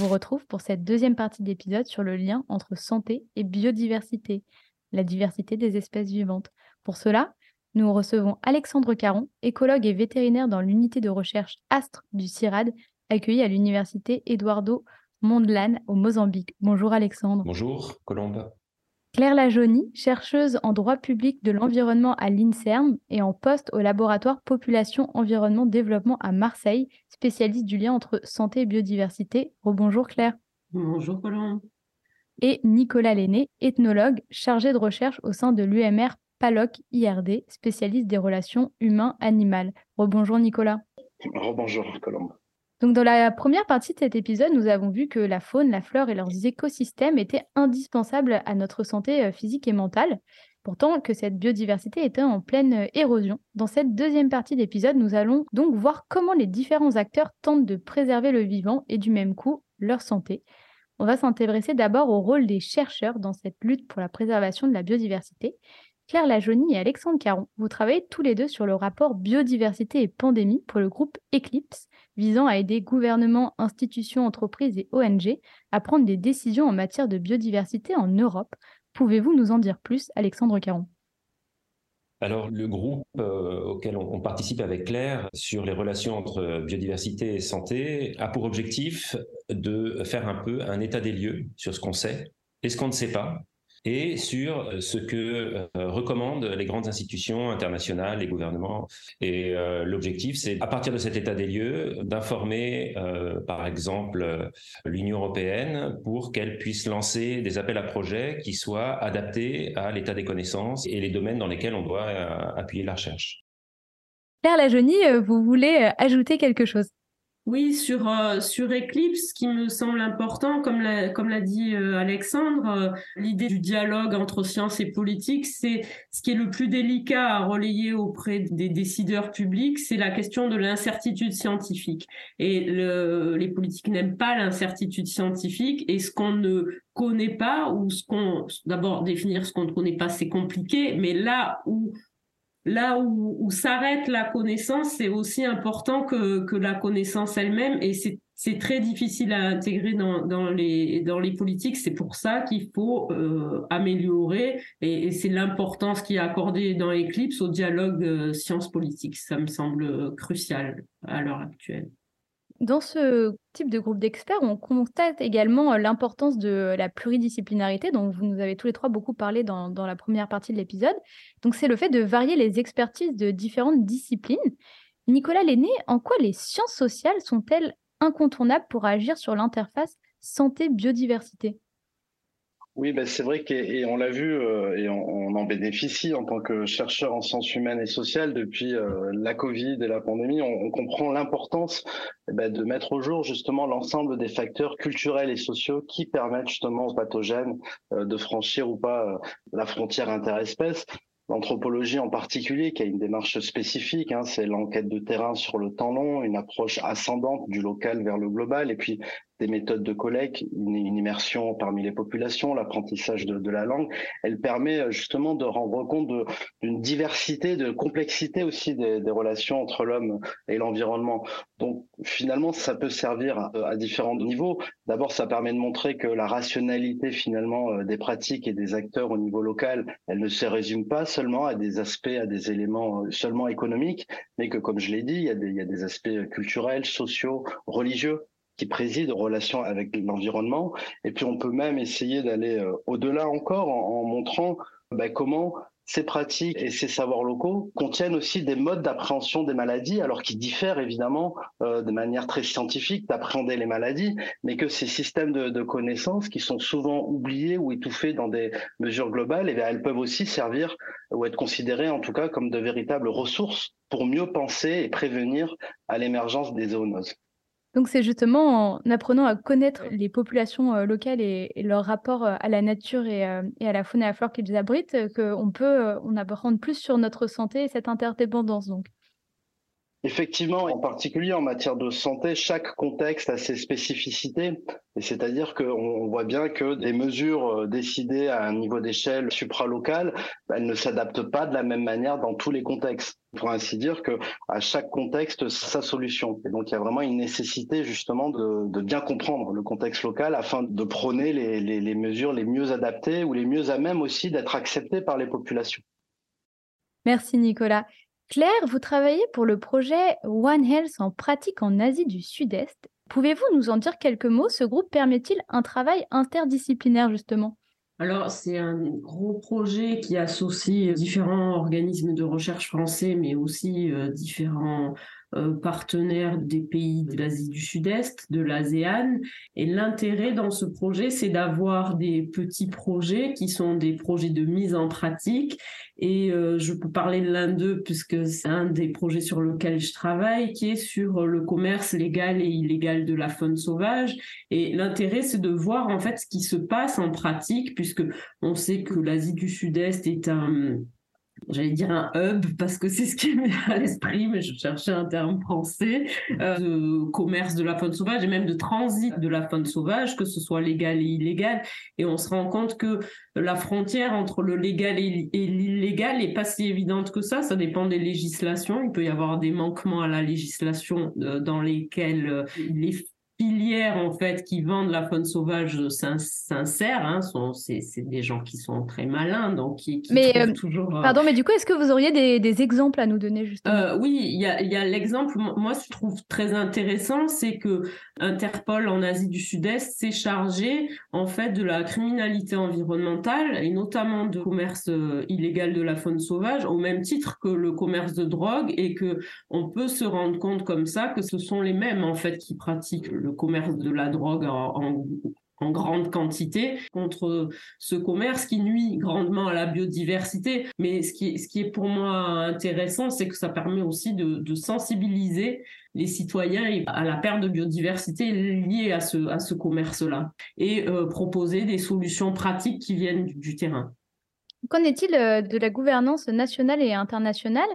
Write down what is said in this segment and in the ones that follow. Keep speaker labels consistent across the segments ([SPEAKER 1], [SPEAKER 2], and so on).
[SPEAKER 1] Vous retrouve pour cette deuxième partie d'épisode sur le lien entre santé et biodiversité, la diversité des espèces vivantes. Pour cela, nous recevons Alexandre Caron, écologue et vétérinaire dans l'unité de recherche ASTRE du CIRAD, accueilli à l'université Eduardo Mondlane au Mozambique. Bonjour Alexandre.
[SPEAKER 2] Bonjour Colombe.
[SPEAKER 1] Claire Lajonie, chercheuse en droit public de l'environnement à l'INSERM et en poste au laboratoire Population Environnement Développement à Marseille, spécialiste du lien entre santé et biodiversité. Rebonjour Claire.
[SPEAKER 3] Bonjour Colombe.
[SPEAKER 1] Et Nicolas Lenné, ethnologue chargé de recherche au sein de l'UMR PALOC IRD, spécialiste des relations humains-animales. Rebonjour Nicolas.
[SPEAKER 4] Rebonjour Colombe.
[SPEAKER 1] Donc dans la première partie de cet épisode, nous avons vu que la faune, la flore et leurs écosystèmes étaient indispensables à notre santé euh, physique et mentale, pourtant que cette biodiversité était en pleine euh, érosion. Dans cette deuxième partie d'épisode, nous allons donc voir comment les différents acteurs tentent de préserver le vivant et du même coup leur santé. On va s'intéresser d'abord au rôle des chercheurs dans cette lutte pour la préservation de la biodiversité. Claire Lajonie et Alexandre Caron, vous travaillez tous les deux sur le rapport biodiversité et pandémie pour le groupe Eclipse, visant à aider gouvernements, institutions, entreprises et ONG à prendre des décisions en matière de biodiversité en Europe. Pouvez-vous nous en dire plus, Alexandre Caron?
[SPEAKER 2] Alors, le groupe euh, auquel on, participe avec Claire sur les relations entre biodiversité et santé a pour objectif de faire un peu un état des lieux sur ce qu'on sait et ce qu'on ne sait pas, et sur euh, ce que euh, recommandent les grandes institutions internationales, les gouvernements. Et euh, l'objectif, c'est à partir de cet état des lieux d'informer, par exemple, l'Union européenne pour qu'elle puisse lancer des appels à projets qui soient adaptés à l'état des connaissances et les domaines dans lesquels on doit appuyer la recherche.
[SPEAKER 1] Claire Lajeunie, vous voulez ajouter quelque chose?
[SPEAKER 3] Oui, sur, euh, sur Eclipse, ce qui me semble important, comme l'a, comme l'a dit euh, Alexandre, euh, l'idée du dialogue entre science et politique, c'est ce qui est le plus délicat à relayer auprès des décideurs publics, c'est la question de l'incertitude scientifique. Et le, les politiques n'aiment pas l'incertitude scientifique et ce qu'on ne connaît pas ou ce qu'on, d'abord définir ce qu'on ne connaît pas, c'est compliqué, mais là où là où, s'arrête la connaissance, c'est aussi important que, que la connaissance elle-même et c'est très difficile à intégrer dans, dans, les, dans les politiques. C'est pour ça qu'il faut euh, améliorer et, c'est l'importance qui est accordée dans Eclipse au dialogue euh, sciences politiques. Ça me semble crucial à l'heure actuelle.
[SPEAKER 1] Dans ce type de groupe d'experts, on constate également l'importance de la pluridisciplinarité, dont vous nous avez tous les trois beaucoup parlé dans, la première partie de l'épisode. Donc, c'est le fait de varier les expertises de différentes disciplines. Nicolas Lenné, en quoi les sciences sociales sont-elles incontournables pour agir sur l'interface santé-biodiversité?
[SPEAKER 4] Oui, ben c'est vrai qu'on l'a vu euh, et on, en bénéficie en tant que chercheur en sciences humaines et sociales depuis euh, la Covid et la pandémie. On, comprend l'importance eh ben, de mettre au jour justement l'ensemble des facteurs culturels et sociaux qui permettent justement aux pathogènes euh, de franchir ou pas la frontière interespèce. L'anthropologie en particulier, qui a une démarche spécifique, hein, c'est l'enquête de terrain sur le temps long, une approche ascendante du local vers le global, et puis des méthodes de collecte, une, immersion parmi les populations, l'apprentissage de, la langue. Elle permet euh, justement de rendre compte d'une diversité, de complexité aussi des, relations entre l'homme et l'environnement. Donc finalement, ça peut servir à, différents niveaux. D'abord, ça permet de montrer que la rationalité finalement euh, des pratiques et des acteurs au niveau local, elle ne se résume pas seulement à des aspects, à des éléments euh, seulement économiques, mais que comme je l'ai dit, il y, a des, il y a des aspects culturels, sociaux, religieux qui préside aux relations avec l'environnement. Et puis on peut même essayer d'aller euh, au-delà encore en, montrant bah, comment ces pratiques et ces savoirs locaux contiennent aussi des modes d'appréhension des maladies, alors qui diffèrent évidemment euh, de manière très scientifique d'appréhender les maladies, mais que ces systèmes de, de, connaissances qui sont souvent oubliés ou étouffés dans des mesures globales, eh elles peuvent aussi servir ou être considérées en tout cas comme de véritables ressources pour mieux penser et prévenir à l'émergence des zoonoses.
[SPEAKER 1] Donc c'est justement en apprenant à connaître les populations euh, locales et, leur rapport euh, à la nature et, euh, et, à la faune et à la flore qu'ils abritent qu'on peut on apprendre plus sur notre santé et cette interdépendance donc.
[SPEAKER 4] Effectivement, en particulier en matière de santé, chaque contexte a ses spécificités. Et c'est-à-dire qu'on voit bien que des mesures décidées à un niveau d'échelle supralocal, elles ne s'adaptent pas de la même manière dans tous les contextes. Pour ainsi dire que à chaque contexte, sa solution. Et donc il y a vraiment une nécessité justement de, bien comprendre le contexte local afin de prôner les mesures les mieux adaptées ou les mieux à même aussi d'être acceptées par les populations.
[SPEAKER 1] Merci Nicolas. Claire, vous travaillez pour le projet One Health en pratique en Asie du Sud-Est. Pouvez-vous nous en dire quelques mots? Ce groupe permet-il un travail interdisciplinaire justement?
[SPEAKER 3] Alors, c'est un gros projet qui associe différents organismes de recherche français, mais aussi euh, différents euh, partenaires des pays de l'Asie du Sud-Est, de l'ASEAN. Et l'intérêt dans ce projet, c'est d'avoir des petits projets qui sont des projets de mise en pratique. Et euh, je peux parler de l'un d'eux puisque c'est un des projets sur lequel je travaille, qui est sur le commerce légal et illégal de la faune sauvage. Et l'intérêt, c'est de voir en fait ce qui se passe en pratique, puisque on sait que l'Asie du Sud-Est est un j'allais dire un hub parce que c'est ce qui me vient à l'esprit, mais je cherchais un terme français, euh, de commerce de la faune sauvage et même de transit de la faune sauvage, que ce soit légal et illégal. Et on se rend compte que la frontière entre le légal et l'illégal n'est pas si évidente que ça. Ça dépend des législations. Il peut y avoir des manquements à la législation euh, dans lesquels euh, les filières en fait qui vendent la faune sauvage sincère, hein, sont c'est des gens qui sont très malins, donc qui, qui
[SPEAKER 1] mais, euh, toujours. Euh, pardon, mais du coup, est-ce que vous auriez des, des, exemples à nous donner justement?
[SPEAKER 3] Euh, Oui, il y a, y a l'exemple. Moi, je trouve très intéressant, c'est que Interpol en Asie du Sud-Est s'est chargé en fait de la criminalité environnementale et notamment de commerce illégal de la faune sauvage, au même titre que le commerce de drogue, et que on peut se rendre compte comme ça que ce sont les mêmes en fait qui pratiquent le commerce de la drogue en, grande quantité contre ce commerce qui nuit grandement à la biodiversité. Mais ce qui, ce qui est pour moi intéressant, c'est que ça permet aussi de, sensibiliser les citoyens à la perte de biodiversité liée à ce, à ce commerce-là et euh, proposer des solutions pratiques qui viennent du terrain.
[SPEAKER 1] Qu'en est-il euh, de la gouvernance nationale et internationale?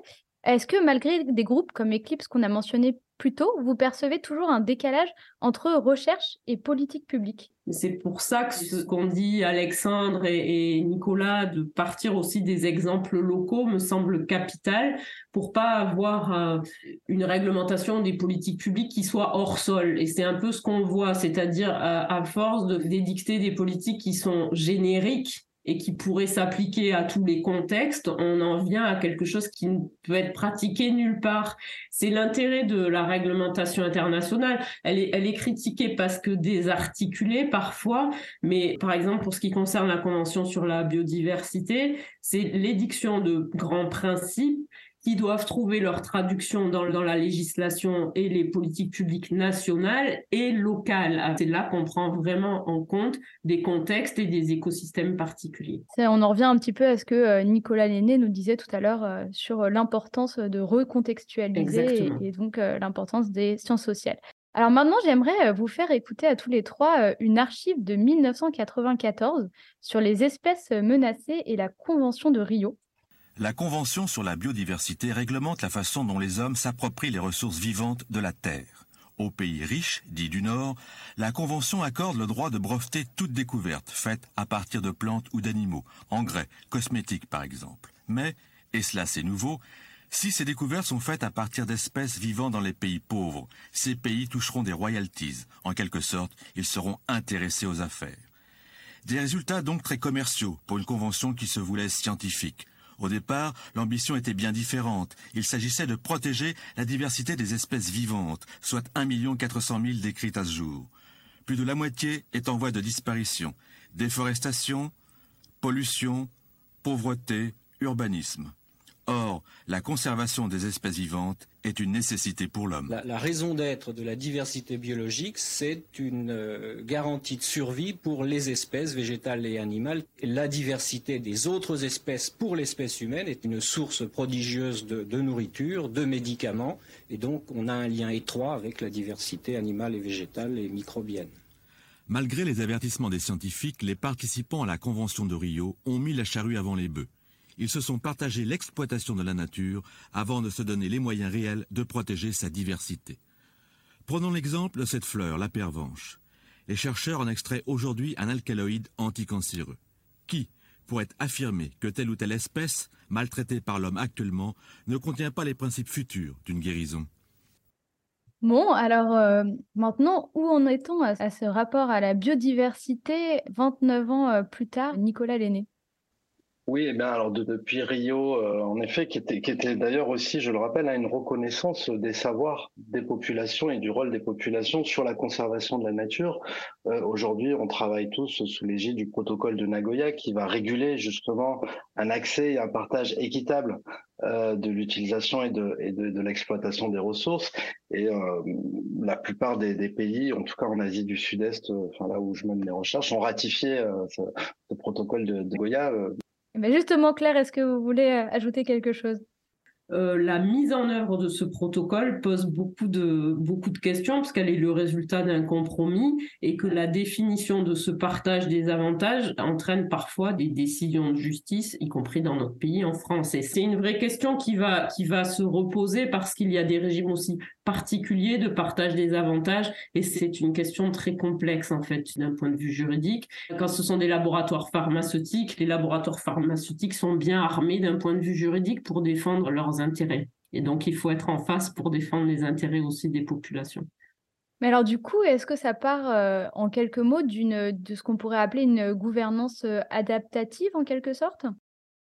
[SPEAKER 1] Est-ce que malgré des groupes comme Eclipse qu'on a mentionné plus tôt, vous percevez toujours un décalage entre recherche et politique publique
[SPEAKER 3] C'est pour ça que ce qu'ont dit Alexandre et, Nicolas de partir aussi des exemples locaux me semble capital pour pas avoir euh, une réglementation des politiques publiques qui soit hors sol. Et c'est un peu ce qu'on voit, c'est-à-dire à, à force d'édicter des politiques qui sont génériques et qui pourrait s'appliquer à tous les contextes, on en vient à quelque chose qui ne peut être pratiqué nulle part. C'est l'intérêt de la réglementation internationale. Elle est, elle est critiquée parce que désarticulée parfois, mais par exemple pour ce qui concerne la Convention sur la biodiversité, c'est l'édiction de grands principes qui doivent trouver leur traduction dans, dans, la législation et les politiques publiques nationales et locales. Ah, c'est là qu'on prend vraiment en compte des contextes et des écosystèmes particuliers.
[SPEAKER 1] On en revient un petit peu à ce que euh, Nicolas Lenné nous disait tout à l'heure euh, sur l'importance de recontextualiser et, et, donc euh, l'importance des sciences sociales. Alors maintenant, j'aimerais vous faire écouter à tous les trois une archive de 1994 sur les espèces menacées et la Convention de Rio.
[SPEAKER 5] La Convention sur la biodiversité réglemente la façon dont les hommes s'approprient les ressources vivantes de la Terre. Aux pays riches, dits du Nord, la Convention accorde le droit de breveter toute découverte faite à partir de plantes ou d'animaux, engrais, cosmétiques par exemple. Mais, et cela c'est nouveau, si ces découvertes sont faites à partir d'espèces vivant dans les pays pauvres, ces pays toucheront des royalties. En quelque sorte, ils seront intéressés aux affaires. Des résultats donc très commerciaux pour une convention qui se voulait scientifique. Au départ, l'ambition était bien différente. Il s'agissait de protéger la diversité des espèces vivantes, soit 1 400 000 décrites à ce jour. Plus de la moitié est en voie de disparition. Déforestation, pollution, pauvreté, urbanisme. Or, la conservation des espèces vivantes est une nécessité pour l'homme.
[SPEAKER 6] La, raison d'être de la diversité biologique, c'est une euh, garantie de survie pour les espèces végétales et animales. La diversité des autres espèces pour l'espèce humaine est une source prodigieuse de, de nourriture, de médicaments, et donc on a un lien étroit avec la diversité animale et végétale et microbienne.
[SPEAKER 5] Malgré les avertissements des scientifiques, les participants à la Convention de Rio ont mis la charrue avant les bœufs ils se sont partagés l'exploitation de la nature avant de se donner les moyens réels de protéger sa diversité. Prenons l'exemple de cette fleur, la pervenche. Les chercheurs en extraient aujourd'hui un alcaloïde anticancéreux. Qui pourrait affirmer que telle ou telle espèce, maltraitée par l'homme actuellement, ne contient pas les principes futurs d'une guérison
[SPEAKER 1] Bon, alors euh, maintenant, où en est-on à, ce rapport à la biodiversité 29 ans euh, plus tard, Nicolas Lenné?
[SPEAKER 4] Oui, eh bien alors depuis Rio, euh, en effet, qui était, qui était d'ailleurs aussi, je le rappelle, à une reconnaissance des savoirs des populations et du rôle des populations sur la conservation de la nature. Euh, aujourd'hui, on travaille tous sous l'égide du protocole de Nagoya qui va réguler justement un accès et un partage équitable euh, de l'utilisation et de, et de, de l'exploitation des ressources. Et la plupart des, des, pays, en tout cas en Asie du Sud-Est, enfin là où je mène mes recherches, ont ratifié ce, ce, protocole de, de Nagoya
[SPEAKER 1] mais justement, Claire, est-ce que vous voulez euh, ajouter quelque chose?
[SPEAKER 3] Euh, la mise en œuvre de ce protocole pose beaucoup de, beaucoup de questions parce qu'elle est le résultat d'un compromis et que la définition de ce partage des avantages entraîne parfois des décisions de justice, y compris dans notre pays, en France. Et c'est une vraie question qui va, qui va se reposer parce qu'il y a des régimes aussi particuliers de partage des avantages et c'est une question très complexe en fait d'un point de vue juridique. Quand ce sont des laboratoires pharmaceutiques, les laboratoires pharmaceutiques sont bien armés d'un point de vue juridique pour défendre leurs intérêts. Et donc, il faut être en face pour défendre les intérêts aussi des populations.
[SPEAKER 1] Mais alors du coup, est-ce que ça part euh, en quelques mots d'une de ce qu'on pourrait appeler une gouvernance euh, adaptative en quelque sorte?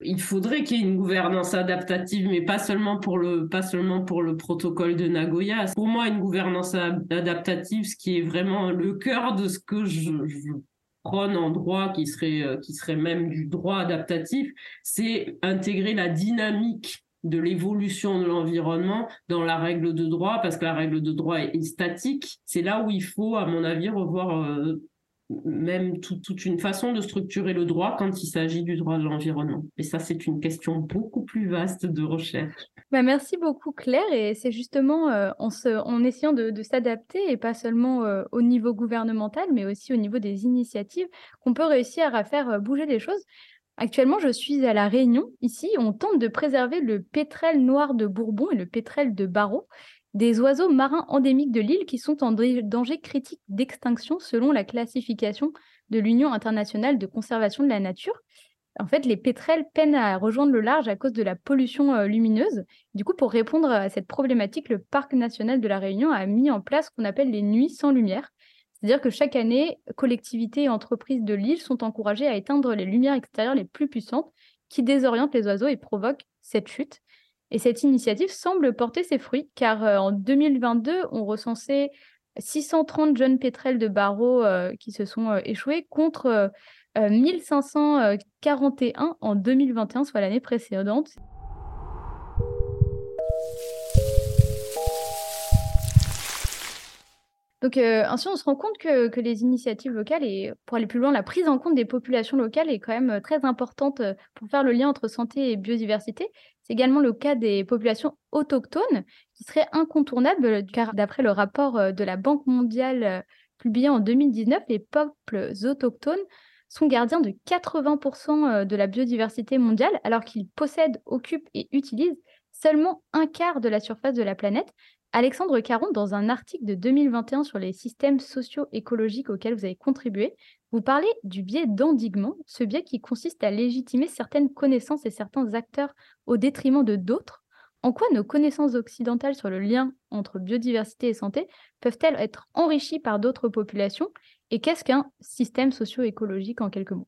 [SPEAKER 3] Il faudrait qu'il y ait une gouvernance adaptative, mais pas seulement pour le, pas seulement pour le protocole de Nagoya. Pour moi, une gouvernance adaptative, ce qui est vraiment le cœur de ce que je, je prône en droit, qui serait, euh, qui serait même du droit adaptatif, c'est intégrer la dynamique de l'évolution de l'environnement dans la règle de droit, parce que la règle de droit est, statique. C'est là où il faut, à mon avis, revoir euh, même toute une façon de structurer le droit quand il s'agit du droit de l'environnement. Et ça, c'est une question beaucoup plus vaste de recherche.
[SPEAKER 1] Bah merci beaucoup Claire et c'est justement euh, en, essayant de, s'adapter et pas seulement euh, au niveau gouvernemental mais aussi au niveau des initiatives qu'on peut réussir à faire bouger les choses. Actuellement, je suis à La Réunion. Ici, on tente de préserver le pétrel noir de Bourbon et le pétrel de Barreau, des oiseaux marins endémiques de l'île qui sont en danger critique d'extinction selon la classification de l'Union internationale de conservation de la nature. En fait, les pétrels peinent à rejoindre le large à cause de la pollution euh, lumineuse. Du coup, pour répondre à cette problématique, le Parc national de la Réunion a mis en place ce qu'on appelle les nuits sans lumière. C'est-à-dire que chaque année, collectivités et entreprises de l'île sont encouragées à éteindre les lumières extérieures les plus puissantes qui désorientent les oiseaux et provoquent cette chute. Et cette initiative semble porter ses fruits, car euh, en 2022, on recensait 630 jeunes pétrels de barreaux euh, qui se sont euh, échoués contre 1541 en 2021, soit l'année précédente. Donc euh, ainsi, on se rend compte que, les initiatives locales et pour aller plus loin, la prise en compte des populations locales est quand même euh, très importante euh, pour faire le lien entre santé et biodiversité. C'est également le cas des populations autochtones qui seraient incontournables car d'après le rapport de la Banque mondiale publié en 2019, les peuples autochtones sont gardiens de 80% de la biodiversité mondiale alors qu'ils possèdent, occupent et utilisent seulement un quart de la surface de la planète Alexandre Caron, dans un article de 2021 sur les systèmes socio-écologiques auxquels vous avez contribué, vous parlez du biais d'endiguement, ce biais qui consiste à légitimer certaines connaissances et certains acteurs au détriment de d'autres. En quoi nos connaissances occidentales sur le lien entre biodiversité et santé peuvent-elles être enrichies par d'autres populations? Et qu'est-ce qu'un système socio-écologique en quelques mots?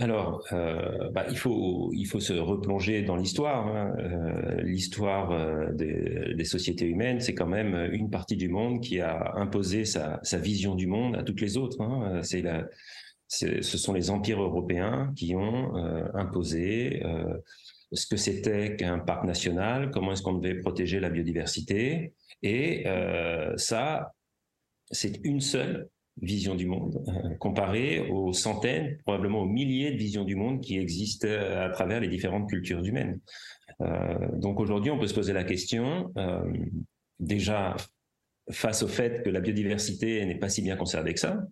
[SPEAKER 2] Alors, euh, bah, il, faut, se replonger dans l'histoire. Hein. Euh, l'histoire euh, des, sociétés humaines, c'est quand même une partie du monde qui a imposé sa, vision du monde à toutes les autres. Hein. C'est ce sont les empires européens qui ont imposé ce que c'était qu'un parc national, comment est-ce qu'on devait protéger la biodiversité. Et ça, c'est une seule vision du monde, euh, comparée aux centaines, probablement aux milliers de visions du monde qui existent euh, à travers les différentes cultures humaines. Euh, donc aujourd'hui, on peut se poser la question, déjà face au fait que la biodiversité n'est pas si bien conservée que ça.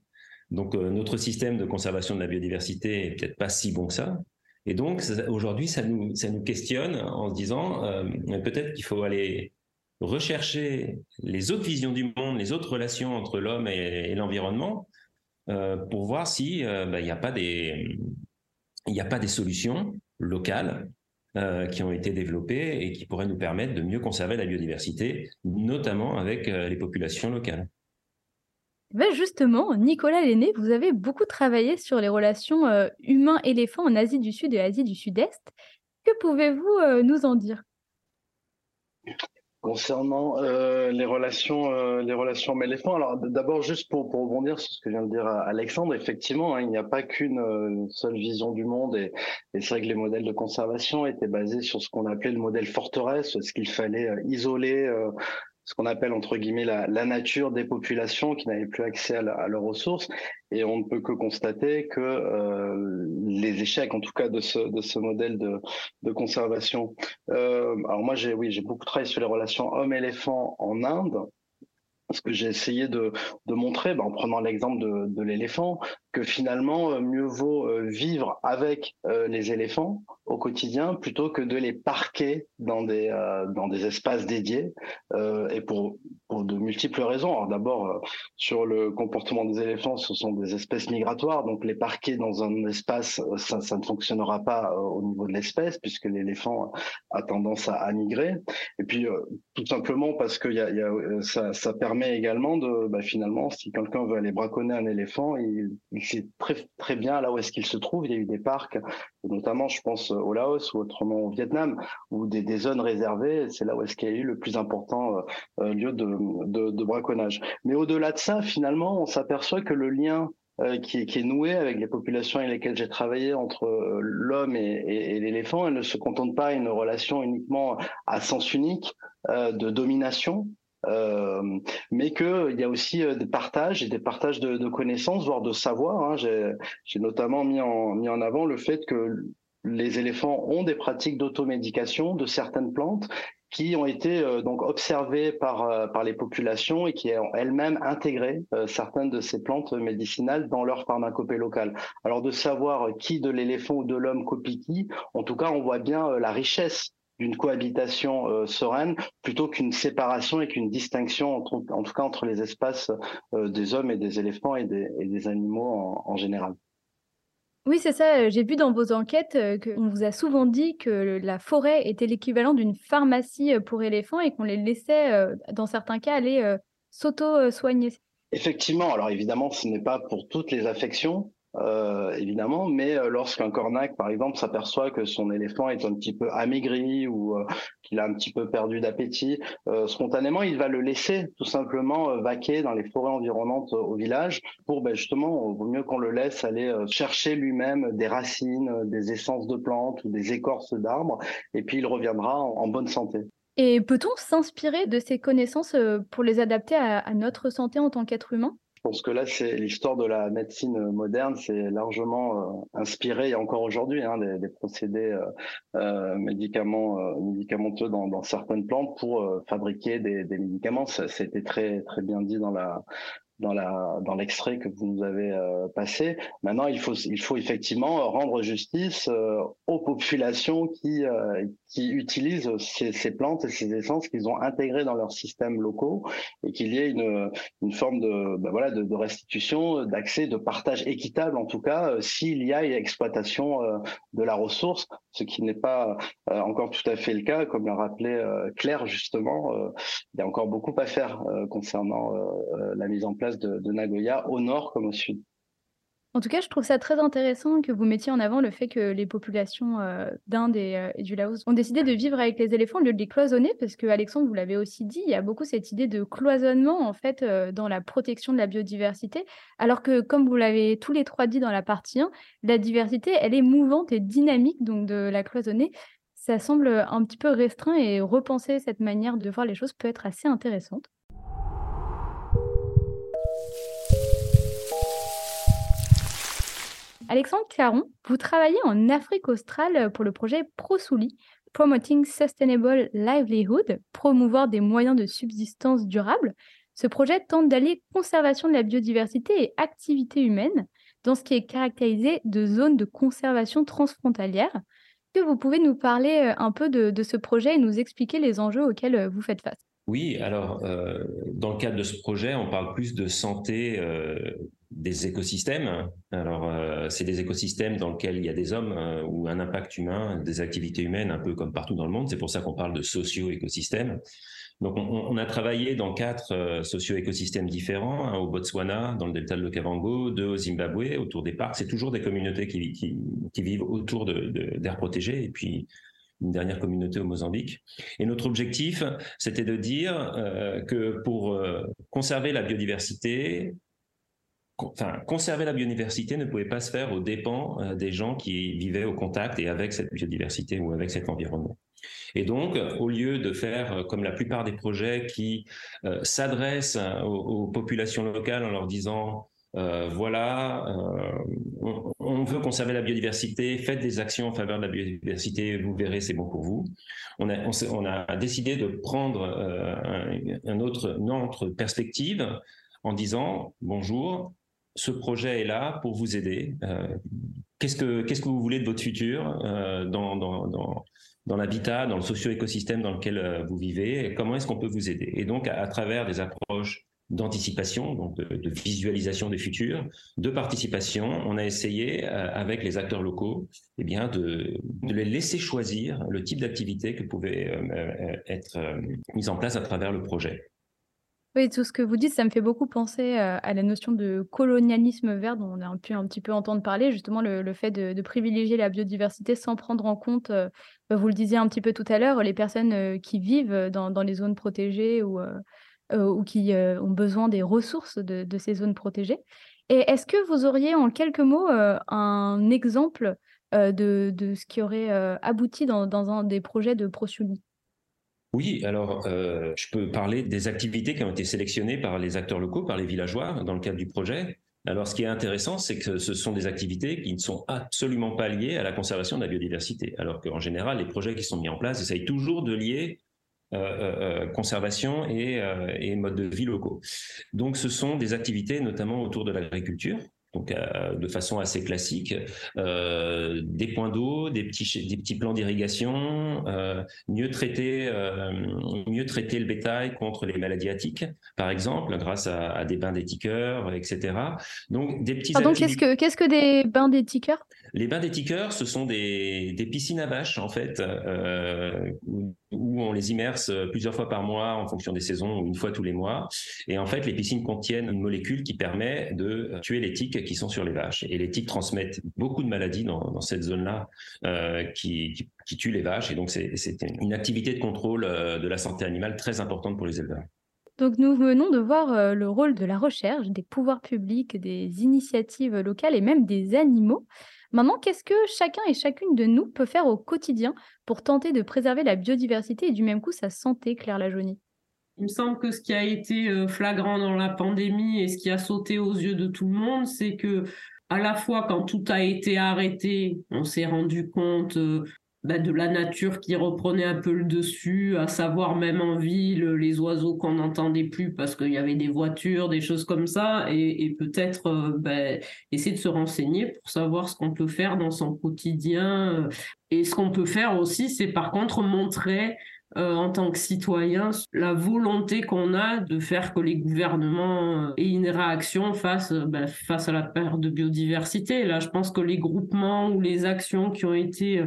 [SPEAKER 2] Donc notre système de conservation de la biodiversité est peut-être pas si bon que ça. Et donc aujourd'hui, ça nous, ça nous questionne en se disant peut-être qu'il faut aller rechercher les autres visions du monde, les autres relations entre l'homme et, l'environnement, euh, pour voir si euh, bah, il n'y a pas des a pas des solutions locales euh, qui ont été développées et qui pourraient nous permettre de mieux conserver la biodiversité, notamment avec les populations locales.
[SPEAKER 1] Ben justement, Nicolas Lenné, vous avez beaucoup travaillé sur les relations humains-éléphants en Asie du Sud et Asie du Sud-Est. Que pouvez-vous nous en dire?
[SPEAKER 4] Concernant euh, les relations, euh, les relations homme-éléphant, alors d'abord juste pour, pour rebondir sur ce que vient de dire Alexandre, effectivement, hein, il n'y a pas qu'une euh, seule vision du monde et, et c'est vrai que les modèles de conservation étaient basés sur ce qu'on appelait le modèle forteresse, ce qu'il fallait isoler ce qu'on appelle entre guillemets la, nature des populations qui n'avaient plus accès à, à, leurs ressources. Et on ne peut que constater que euh, les échecs, en tout cas de ce, de ce modèle de, de conservation. Euh, alors moi, j'ai oui, j'ai beaucoup travaillé sur les relations homme-éléphant en Inde. Ce que j'ai essayé de, de montrer, ben, en prenant l'exemple de, de l'éléphant, que finalement, euh, mieux vaut euh, vivre avec euh, les éléphants au quotidien plutôt que de les parquer dans des dans des espaces dédiés et pour de multiples raisons. Alors d'abord sur le comportement des éléphants, ce sont des espèces migratoires, donc les parquer dans un espace, ça, ne fonctionnera pas au niveau de l'espèce puisque l'éléphant a tendance à, migrer. Et puis tout simplement parce que ça permet également de bah, finalement si quelqu'un veut aller braconner un éléphant, il, il sait très, très bien là où est-ce qu'il se trouve. Il y a eu des parcs, notamment, je pense, au Laos ou autrement au Vietnam, ou des, zones réservées. C'est là où est-ce qu'il y a eu le plus important euh, euh, lieu de, braconnage. Mais au-delà de ça, finalement, on s'aperçoit que le lien euh, qui, est noué avec les populations avec lesquelles j'ai travaillé entre l'homme et, l'éléphant, elle ne se contente pas d'une relation uniquement à sens unique de domination, euh, mais qu'il y a aussi des partages et des partages de, de connaissances, voire de savoir. Hein. J'ai notamment mis en, mis en avant le fait que les éléphants ont des pratiques d'automédication de certaines plantes qui ont été euh, donc observées par euh, par les populations et qui ont elles-mêmes intégré euh, certaines de ces plantes médicinales dans leur pharmacopée locale. Alors de savoir qui de l'éléphant ou de l'homme copie qui, en tout cas on voit bien la richesse d'une cohabitation euh, sereine plutôt qu'une séparation et qu'une distinction entre, en tout cas entre les espaces euh, des hommes et des éléphants et des, animaux en, général.
[SPEAKER 1] Oui, c'est ça. J'ai vu dans vos enquêtes euh, qu'on vous a souvent dit que la forêt était l'équivalent d'une pharmacie pour éléphants et qu'on les laissait, dans certains cas, aller s'auto-soigner.
[SPEAKER 4] Effectivement. Alors évidemment, ce n'est pas pour toutes les affections. Euh, évidemment, mais euh, lorsqu'un cornac, par exemple, s'aperçoit que son éléphant est un petit peu amaigri ou euh, qu'il a un petit peu perdu d'appétit, spontanément, il va le laisser tout simplement vaquer dans les forêts environnantes au village pour ben, justement, vaut mieux qu'on le laisse aller chercher lui-même des racines, des essences de plantes ou des écorces d'arbres, et puis il reviendra en, bonne santé.
[SPEAKER 1] Et peut-on s'inspirer de ces connaissances pour les adapter à, notre santé en tant qu'être humain?
[SPEAKER 4] Pense que là, c'est l'histoire de la médecine moderne, c'est largement euh, inspiré, et encore aujourd'hui, hein, des, procédés euh, euh euh, médicamenteux dans, certaines plantes pour euh, fabriquer des, des médicaments. Été très très bien dit dans la dans l'extrait que vous nous avez euh, passé. Maintenant, il faut effectivement rendre justice euh, aux populations qui euh, utilisent ces, plantes et ces essences qu'ils ont intégrées dans leurs systèmes locaux et qu'il y ait une forme de ben de, de restitution, d'accès, de partage équitable en tout cas s'il y a une exploitation de la ressource, ce qui n'est pas encore tout à fait le cas, comme l'a rappelé Claire justement. il y a encore beaucoup à faire concernant la mise en place de, Nagoya au nord comme au sud.
[SPEAKER 1] En tout cas, je trouve ça très intéressant que vous mettiez en avant le fait que les populations euh, d'Inde euh, et, du Laos ont décidé de vivre avec les éléphants au lieu de les cloisonner, parce que Alexandre, vous l'avez aussi dit, il y a beaucoup cette idée de cloisonnement en fait euh, dans la protection de la biodiversité, alors que comme vous l'avez tous les trois dit dans la partie 1, la diversité, elle est mouvante et dynamique, donc de la cloisonner, ça semble un petit peu restreint et repenser cette manière de voir les choses peut être assez intéressante. Alexandre Caron, vous travaillez en Afrique australe pour le projet ProSouli, Promoting Sustainable Livelihood, promouvoir des moyens de subsistance durable. Ce projet tente d'allier conservation de la biodiversité et activité humaine dans ce qui est caractérisé de zones de conservation transfrontalière. Que vous pouvez nous parler euh, un peu de, ce projet et nous expliquer les enjeux auxquels euh, vous faites face?
[SPEAKER 2] Oui, alors euh, dans le cadre de ce projet, on parle plus de santé des écosystèmes. Alors, euh, c'est des écosystèmes dans lesquels il y a des hommes euh, ou un impact humain, des activités humaines, un peu comme partout dans le monde. C'est pour ça qu'on parle de socio-écosystèmes. Donc, on, a travaillé dans quatre euh, socio-écosystèmes différents, un au Botswana, dans le delta de l'Okavango, deux au Zimbabwe, autour des parcs. C'est toujours des communautés qui, vivent autour d'aires de, protégées, et puis une dernière communauté au Mozambique. Et notre objectif, c'était de dire que pour conserver la biodiversité, enfin, conserver la biodiversité ne pouvait pas se faire aux dépens euh, des gens qui vivaient au contact et avec cette biodiversité ou avec cet environnement. Et donc, au lieu de faire euh, comme la plupart des projets qui euh, s'adressent aux, populations locales en leur disant voilà, on, veut conserver la biodiversité, faites des actions en faveur de la biodiversité, vous verrez, c'est bon pour vous. On a, décidé de prendre un, une autre perspective en disant bonjour, ce projet est là pour vous aider. Euh, qu'est-ce que vous voulez de votre futur euh, dans, l'habitat, dans le socio-écosystème dans lequel euh, vous vivez comment est-ce qu'on peut vous aider? Et donc à, travers des approches d'anticipation, donc de, visualisation des futurs, de participation, on a essayé avec les acteurs locaux, eh de, de, les laisser choisir le type d'activité que pouvait être mise en place à travers le projet.
[SPEAKER 1] Oui, tout ce que vous dites, ça me fait beaucoup penser euh, à la notion de colonialisme vert dont on a pu un petit peu entendre parler, justement le, fait de, privilégier la biodiversité sans prendre en compte, euh, bah, vous le disiez un petit peu tout à l'heure, les personnes euh, qui vivent dans, les zones protégées ou, qui ont besoin des ressources de, ces zones protégées. Et est-ce que vous auriez en quelques mots un exemple de, ce qui aurait abouti dans, un des projets de Prosciuli
[SPEAKER 2] oui, alors euh, je peux parler des activités qui ont été sélectionnées par les acteurs locaux, par les villageois dans le cadre du projet. Alors ce qui est intéressant, c'est que ce sont des activités qui ne sont absolument pas liées à la conservation de la biodiversité, alors qu'en général, les projets qui sont mis en place essayent toujours de lier euh, euh, conservation et, et mode de vie locaux. Donc ce sont des activités notamment autour de l'agriculture, donc euh, de façon assez classique, euh, des points d'eau, des petits des petits plans d'irrigation, euh, mieux traiter mieux traiter le bétail contre les maladies attiques, par exemple, grâce à, des bains d'étiqueurs, etc.
[SPEAKER 1] Donc des petits. Pardon, qu'est-ce que qu'est-ce que des bains d'étiqueurs?
[SPEAKER 2] Les bains d'étiqueurs, ce sont des, des piscines à vaches en fait, où on les immerse plusieurs fois par mois en fonction des saisons ou une fois tous les mois. Et en fait, les piscines contiennent une molécule qui permet de tuer les tiques qui sont sur les vaches. Et les tiques transmettent beaucoup de maladies dans, cette zone-là euh, qui, qui, tuent les vaches. Et donc, c'est une activité de contrôle euh, de la santé animale très importante pour les éleveurs.
[SPEAKER 1] Donc nous venons de voir euh, le rôle de la recherche, des pouvoirs publics, des initiatives locales et même des animaux. Maintenant, qu'est-ce que chacun et chacune de nous peut faire au quotidien pour tenter de préserver la biodiversité et du même coup sa santé, Claire Lajonie
[SPEAKER 3] il me semble que ce qui a été euh, flagrant dans la pandémie et ce qui a sauté aux yeux de tout le monde, c'est que à la fois quand tout a été arrêté, on s'est rendu compte euh, bah, de la nature qui reprenait un peu le dessus, à savoir même en ville, les oiseaux qu'on n'entendait plus parce qu'il y avait des voitures, des choses comme ça, et, peut-être euh, bah, essayer de se renseigner pour savoir ce qu'on peut faire dans son quotidien. Et ce qu'on peut faire aussi, c'est par contre montrer euh, en tant que citoyen la volonté qu'on a de faire que les gouvernements euh, aient une réaction face, ben, face à la perte de biodiversité. Là, je pense que les groupements ou les actions qui ont été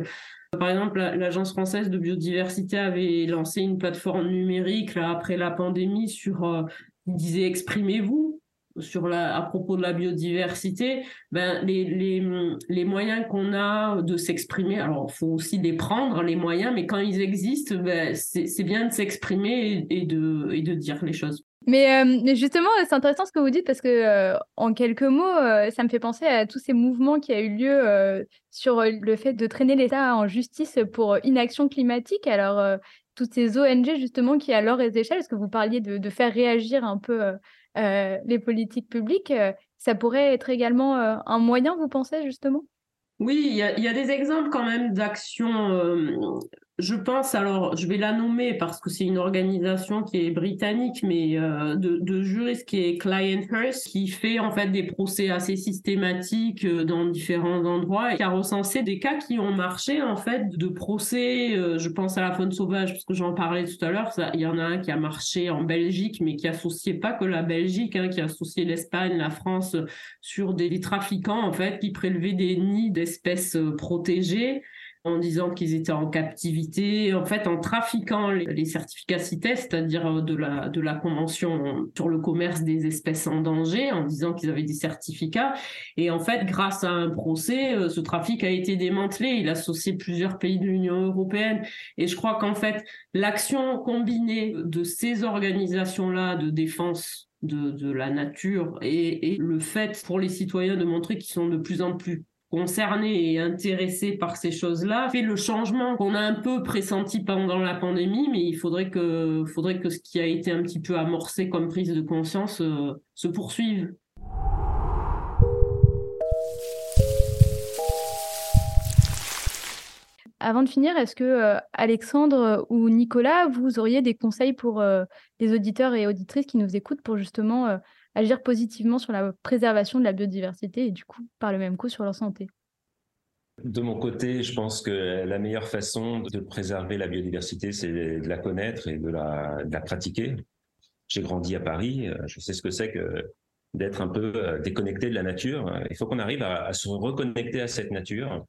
[SPEAKER 3] par exemple, l'Agence française de biodiversité avait lancé une plateforme numérique après la pandémie sur, il disait exprimez-vous. sur la, à propos de la biodiversité, ben, les, les, les moyens qu'on a de s'exprimer, alors il faut aussi les prendre, les moyens, mais quand ils existent, ben, c'est bien de s'exprimer et, de, et de dire les choses.
[SPEAKER 1] Mais euh, justement, c'est intéressant ce que vous dites parce que, euh, en quelques mots, euh, ça me fait penser à tous ces mouvements qui a eu lieu sur le fait de traîner l'État en justice pour inaction climatique. Alors, toutes ces ONG justement qui, à leur échelle, parce que vous parliez de, faire réagir un peu les politiques publiques, ça pourrait être également un moyen, vous pensez justement?
[SPEAKER 3] Oui, il y, y a, des exemples quand même d'actions je pense, alors je vais la nommer parce que c'est une organisation qui est britannique, mais euh, de, de juristes qui est Client Hearst, qui fait en fait des procès assez systématiques euh, dans différents endroits et qui a recensé des cas qui ont marché en fait de procès. Euh, je pense à la faune sauvage parce que j'en parlais tout à l'heure. Il y en a un qui a marché en Belgique, mais qui associait pas que la Belgique, hein, qui associait l'Espagne, la France sur des trafiquants en fait qui prélevaient des nids d'espèces protégées en disant qu'ils étaient en captivité, en fait en trafiquant les, certificats CITES, c'est-à-dire euh, de la, de la Convention sur le commerce des espèces en danger, en disant qu'ils avaient des certificats. Et en fait, grâce à un procès, euh, ce trafic a été démantelé. Il associait plusieurs pays de l'Union européenne. Et je crois qu'en fait, l'action combinée de ces organisations-là de défense de, de, la nature et, et, le fait pour les citoyens de montrer qu'ils sont de plus en plus concernés et intéressés par ces choses-là fait le changement qu'on a un peu pressenti pendant la pandémie, mais il faudrait que, faudrait que ce qui a été un petit peu amorcé comme prise de conscience euh, se poursuive.
[SPEAKER 1] Avant de finir, est-ce que euh, Alexandre ou Nicolas, vous auriez des conseils pour euh, les auditeurs et auditrices qui nous écoutent pour justement agir positivement sur la préservation de la biodiversité et du coup, par le même coup, sur leur santé
[SPEAKER 2] de mon côté, je pense que la meilleure façon de préserver la biodiversité, c'est de la connaître et de la, pratiquer. J'ai grandi à Paris, je sais ce que c'est que d'être un peu euh, déconnecté de la nature. Il faut qu'on arrive à, à, se reconnecter à cette nature.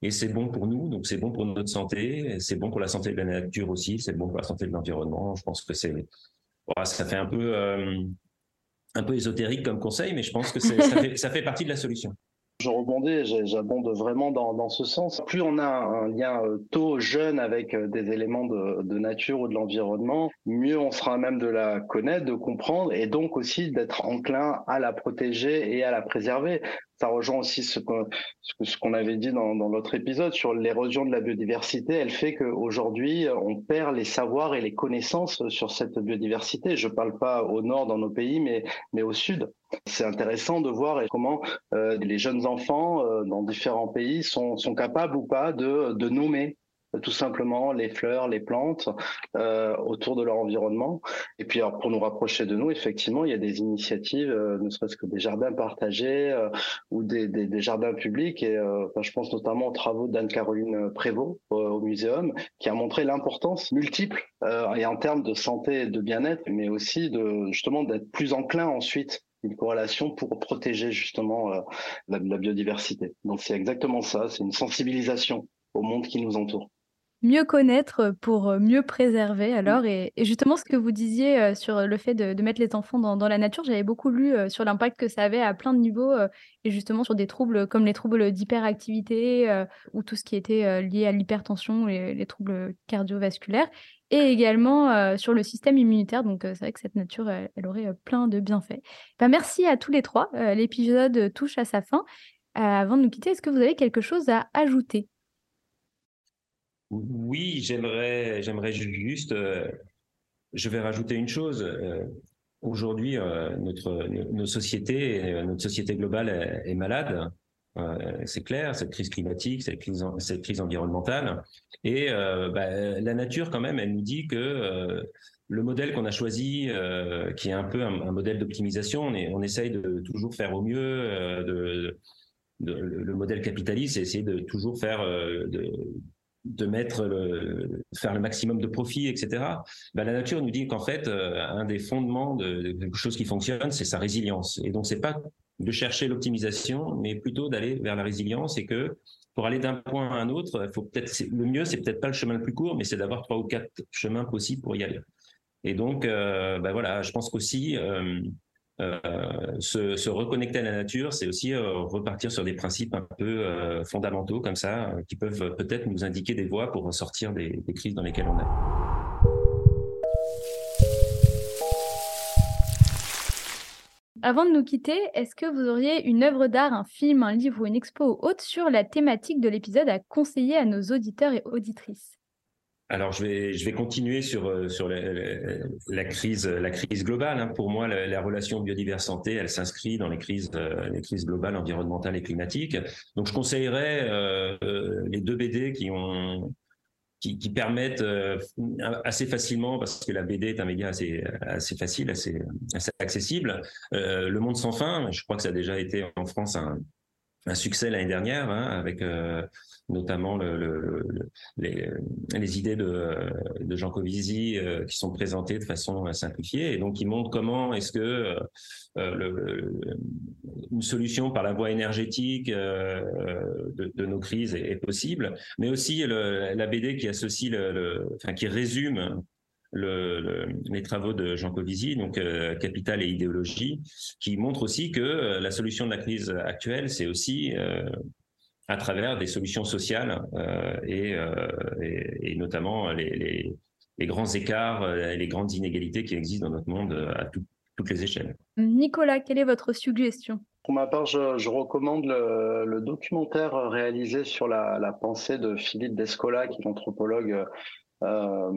[SPEAKER 2] Et c'est bon pour nous, donc c'est bon pour notre santé, c'est bon pour la santé de la nature aussi, c'est bon pour la santé de l'environnement. Je pense que c'est, ça fait un peu euh, un peu ésotérique comme conseil, mais je pense que ça fait, partie de la solution.
[SPEAKER 4] Je rebondis, j'abonde vraiment dans, ce sens. Plus on a un lien euh, tôt, jeune avec euh, des éléments de, de nature ou de l'environnement, mieux on sera même de la connaître, de comprendre et donc aussi d'être enclin à la protéger et à la préserver ça rejoint aussi ce qu'on ce avait dit dans, l'autre épisode sur l'érosion de la biodiversité. Elle fait qu'aujourd'hui, on perd les savoirs et les connaissances sur cette biodiversité. Je parle pas au nord dans nos pays, mais, mais au sud. C'est intéressant de voir comment euh, les jeunes enfants euh, dans différents pays sont, sont capables ou pas de, de nommer tout simplement les fleurs, les plantes euh, autour de leur environnement. Et puis alors, pour nous rapprocher de nous, effectivement, il y a des initiatives, euh, ne serait-ce que des jardins partagés euh, ou des, des, des, jardins publics. Et euh, je pense notamment aux travaux d'Anne-Caroline Prévost au Muséum, qui a montré l'importance multiple et en termes de santé et de bien-être, mais aussi de justement d'être plus enclin ensuite une corrélation pour protéger justement la, la biodiversité. Donc c'est exactement ça, c'est une sensibilisation au monde qui nous entoure
[SPEAKER 1] mieux connaître pour euh, mieux préserver alors et, justement ce que vous disiez euh, sur le fait de, mettre les enfants dans, la nature j'avais beaucoup lu euh, sur l'impact que ça avait à plein de niveaux et justement sur des troubles comme les troubles d'hyperactivité ou tout ce qui était lié à l'hypertension et les troubles cardiovasculaires et également sur le système immunitaire. Donc c'est vrai que cette nature elle, aurait plein de bienfaits. Ben, merci à tous les trois l'épisode touche à sa fin. Avant de nous quitter est-ce que vous avez quelque chose à ajouter?
[SPEAKER 2] Oui, j'aimerais, j'aimerais juste, euh, je vais rajouter une chose. Euh, aujourd'hui, euh, notre, nos notre société globale est, malade. c'est clair, cette crise climatique, cette crise, cette crise environnementale. Et bah, la nature, quand même, elle nous dit que le modèle qu'on a choisi, qui est un peu un, modèle d'optimisation, on, on, essaye de toujours faire au mieux. Le modèle capitaliste, c'est essayer de toujours faire de mettre le, faire le maximum de profit, etc. Ben, la nature nous dit qu'en fait, euh, un des fondements de, quelque chose qui fonctionne, c'est sa résilience. Et donc, c'est pas de chercher l'optimisation, mais plutôt d'aller vers la résilience et que pour aller d'un point à un autre, faut peut-être le mieux, c'est peut-être pas le chemin le plus court, mais c'est d'avoir trois ou quatre chemins possibles pour y aller. Et donc, ben voilà, je pense qu'aussi, euh, se, reconnecter à la nature, c'est aussi repartir sur des principes un peu fondamentaux comme ça, qui peuvent peut-être nous indiquer des voies pour sortir des, des crises dans lesquelles on est.
[SPEAKER 1] Avant de nous quitter, est-ce que vous auriez une œuvre d'art, un film, un livre ou une expo ou autre sur la thématique de l'épisode à conseiller à nos auditeurs et auditrices?
[SPEAKER 2] Alors, je vais, je vais continuer sur, euh, sur la, crise, la crise globale. Hein. Pour moi, la, relation biodiversité, elle s'inscrit dans les crises, euh, les crises globales environnementales et climatiques. Donc, je conseillerais euh, les deux BD qui ont, qui, permettent assez facilement, parce que la BD est un média assez, assez facile, assez, accessible. Le Monde sans fin, je crois que ça a déjà été en France un, succès l'année dernière, hein, avec notamment le, les, idées de, de Jean Covici euh, qui sont présentées de façon simplifiée et donc qui montrent comment est-ce que euh, une solution par la voie énergétique de, nos crises est, possible, mais aussi la BD qui associe le, enfin qui résume le, les travaux de Jean Covici, donc euh, Capital et idéologie, qui montrent aussi que euh, la solution de la crise actuelle, c'est aussi euh, à travers des solutions sociales et, et, notamment les, les, les, grands écarts et les grandes inégalités qui existent dans notre monde à toutes les échelles.
[SPEAKER 1] Nicolas, quelle est votre suggestion?
[SPEAKER 4] Pour ma part, je, je recommande le, le, documentaire réalisé sur la, la, pensée de Philippe Descola, qui est anthropologue euh,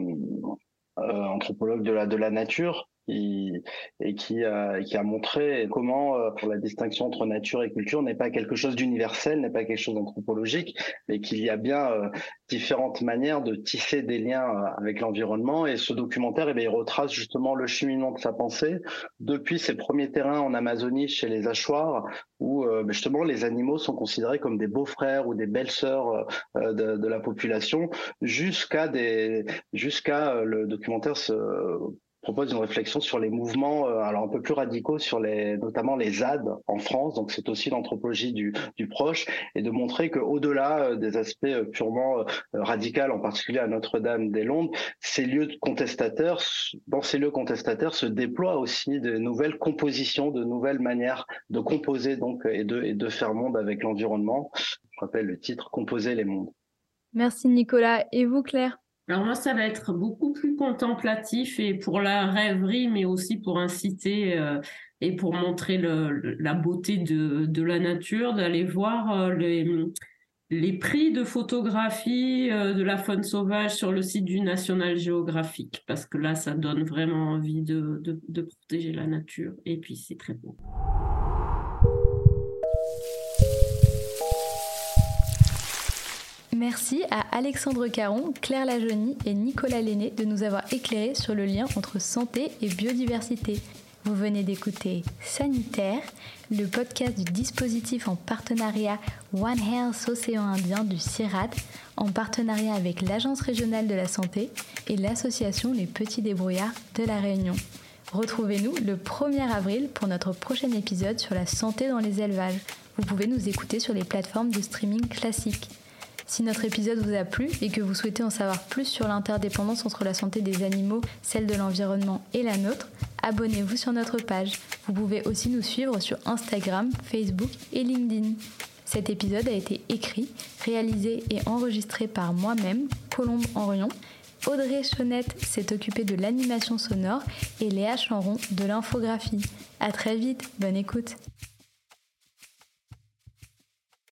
[SPEAKER 4] euh, anthropologue de la, de la nature, et qui a, qui a montré comment euh, la distinction entre nature et culture n'est pas quelque chose d'universel, n'est pas quelque chose d'anthropologique, mais qu'il y a bien euh, différentes manières de tisser des liens euh, avec l'environnement. Et ce documentaire, eh bien, il retrace justement le cheminement de sa pensée depuis ses premiers terrains en Amazonie chez les Achoirs, où ben, justement les animaux sont considérés comme des beaux-frères ou des belles-sœurs de, de, la population, jusqu'à des jusqu'à le documentaire se propose une réflexion sur les mouvements, euh, alors un peu plus radicaux sur les, notamment les ZAD en France. Donc c'est aussi l'anthropologie du, du, proche et de montrer que au-delà euh, des aspects euh, purement radicaux, en particulier à Notre-Dame-des-Landes, ces lieux contestateurs, dans ces lieux contestateurs se déploient aussi de nouvelles compositions, de nouvelles manières de composer donc et de, et de faire monde avec l'environnement. Je rappelle le titre Composer les mondes.
[SPEAKER 1] Merci Nicolas. Et vous Claire?
[SPEAKER 3] Alors moi, ça va être beaucoup plus contemplatif et pour la rêverie, mais aussi pour inciter euh, et pour montrer la beauté de, la nature, d'aller voir euh, les, prix de photographie euh, de la faune sauvage sur le site du National Geographic, parce que là, ça donne vraiment envie de protéger la nature et puis c'est très beau.
[SPEAKER 1] Merci à Alexandre Caron, Claire Lajonie et Nicolas Lenné de nous avoir éclairés sur le lien entre santé et biodiversité. Vous venez d'écouter Sanitaire, le podcast du dispositif en partenariat One Health Océan Indien du CIRAD, en partenariat avec l'Agence régionale de la santé et l'association Les Petits Débrouillards de La Réunion. Retrouvez-nous le 1er avril pour notre prochain épisode sur la santé dans les élevages. Vous pouvez nous écouter sur les plateformes de streaming classiques. Si notre épisode vous a plu et que vous souhaitez en savoir plus sur l'interdépendance entre la santé des animaux, celle de l'environnement et la nôtre, abonnez-vous sur notre page. Vous pouvez aussi nous suivre sur Instagram, Facebook et LinkedIn. Cet épisode a été écrit, réalisé et enregistré par moi-même, Colombe Henrion. Audrey Chonette s'est occupée de l'animation sonore et Léa Chanron de l'infographie. À très vite, bonne écoute.